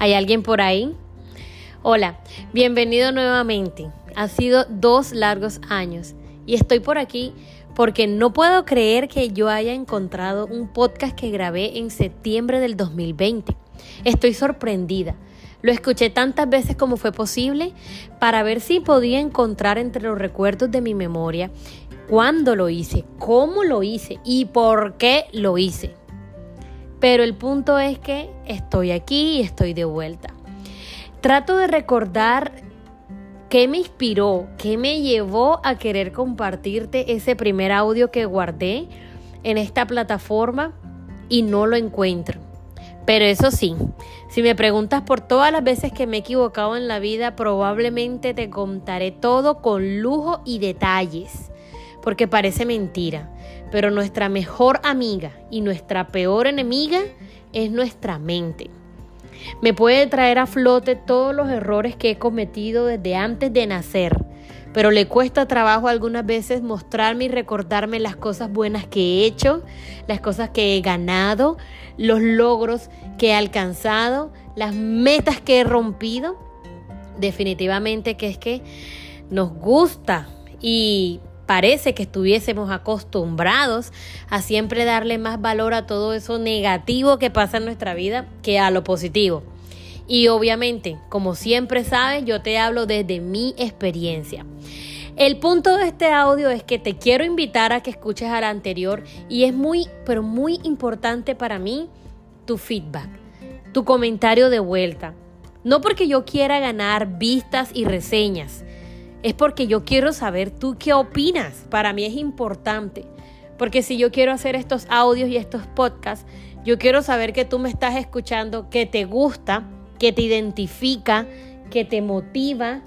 ¿Hay alguien por ahí? Hola, bienvenido nuevamente. Ha sido dos largos años y estoy por aquí porque no puedo creer que yo haya encontrado un podcast que grabé en septiembre del 2020. Estoy sorprendida. Lo escuché tantas veces como fue posible para ver si podía encontrar entre los recuerdos de mi memoria cuándo lo hice, cómo lo hice y por qué lo hice. Pero el punto es que estoy aquí y estoy de vuelta. Trato de recordar qué me inspiró, qué me llevó a querer compartirte ese primer audio que guardé en esta plataforma y no lo encuentro. Pero eso sí, si me preguntas por todas las veces que me he equivocado en la vida, probablemente te contaré todo con lujo y detalles, porque parece mentira pero nuestra mejor amiga y nuestra peor enemiga es nuestra mente. Me puede traer a flote todos los errores que he cometido desde antes de nacer, pero le cuesta trabajo algunas veces mostrarme y recordarme las cosas buenas que he hecho, las cosas que he ganado, los logros que he alcanzado, las metas que he rompido. Definitivamente que es que nos gusta y parece que estuviésemos acostumbrados a siempre darle más valor a todo eso negativo que pasa en nuestra vida que a lo positivo. Y obviamente, como siempre sabes, yo te hablo desde mi experiencia. El punto de este audio es que te quiero invitar a que escuches al anterior y es muy, pero muy importante para mí tu feedback, tu comentario de vuelta. No porque yo quiera ganar vistas y reseñas, es porque yo quiero saber tú qué opinas. Para mí es importante. Porque si yo quiero hacer estos audios y estos podcasts, yo quiero saber que tú me estás escuchando, que te gusta, que te identifica, que te motiva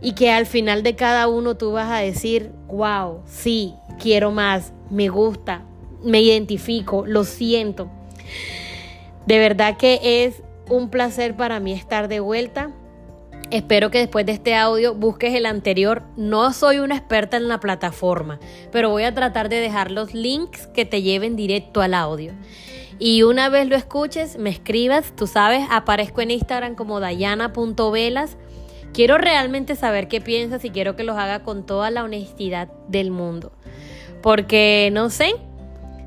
y que al final de cada uno tú vas a decir, wow, sí, quiero más, me gusta, me identifico, lo siento. De verdad que es un placer para mí estar de vuelta. Espero que después de este audio busques el anterior. No soy una experta en la plataforma, pero voy a tratar de dejar los links que te lleven directo al audio. Y una vez lo escuches, me escribas, tú sabes, aparezco en Instagram como dayana.velas. Quiero realmente saber qué piensas y quiero que los haga con toda la honestidad del mundo. Porque, no sé,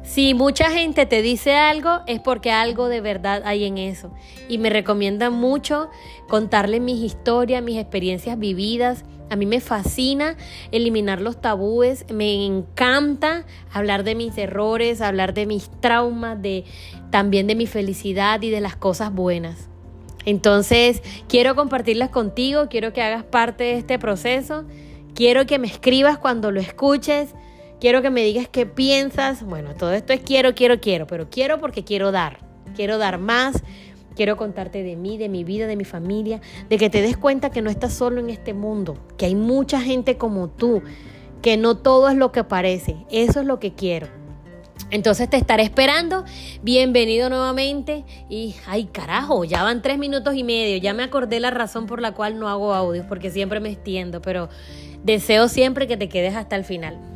si mucha gente te dice algo, es porque algo de verdad hay en eso. Y me recomienda mucho contarle mis historias, mis experiencias vividas. A mí me fascina eliminar los tabúes, me encanta hablar de mis errores, hablar de mis traumas, de también de mi felicidad y de las cosas buenas. Entonces, quiero compartirlas contigo, quiero que hagas parte de este proceso, quiero que me escribas cuando lo escuches quiero que me digas qué piensas. Bueno, todo esto es quiero, quiero, quiero, pero quiero porque quiero dar. Quiero dar más. Quiero contarte de mí, de mi vida, de mi familia, de que te des cuenta que no estás solo en este mundo, que hay mucha gente como tú, que no todo es lo que parece. Eso es lo que quiero. Entonces te estaré esperando. Bienvenido nuevamente. Y, ay carajo, ya van tres minutos y medio. Ya me acordé la razón por la cual no hago audios, porque siempre me extiendo, pero deseo siempre que te quedes hasta el final.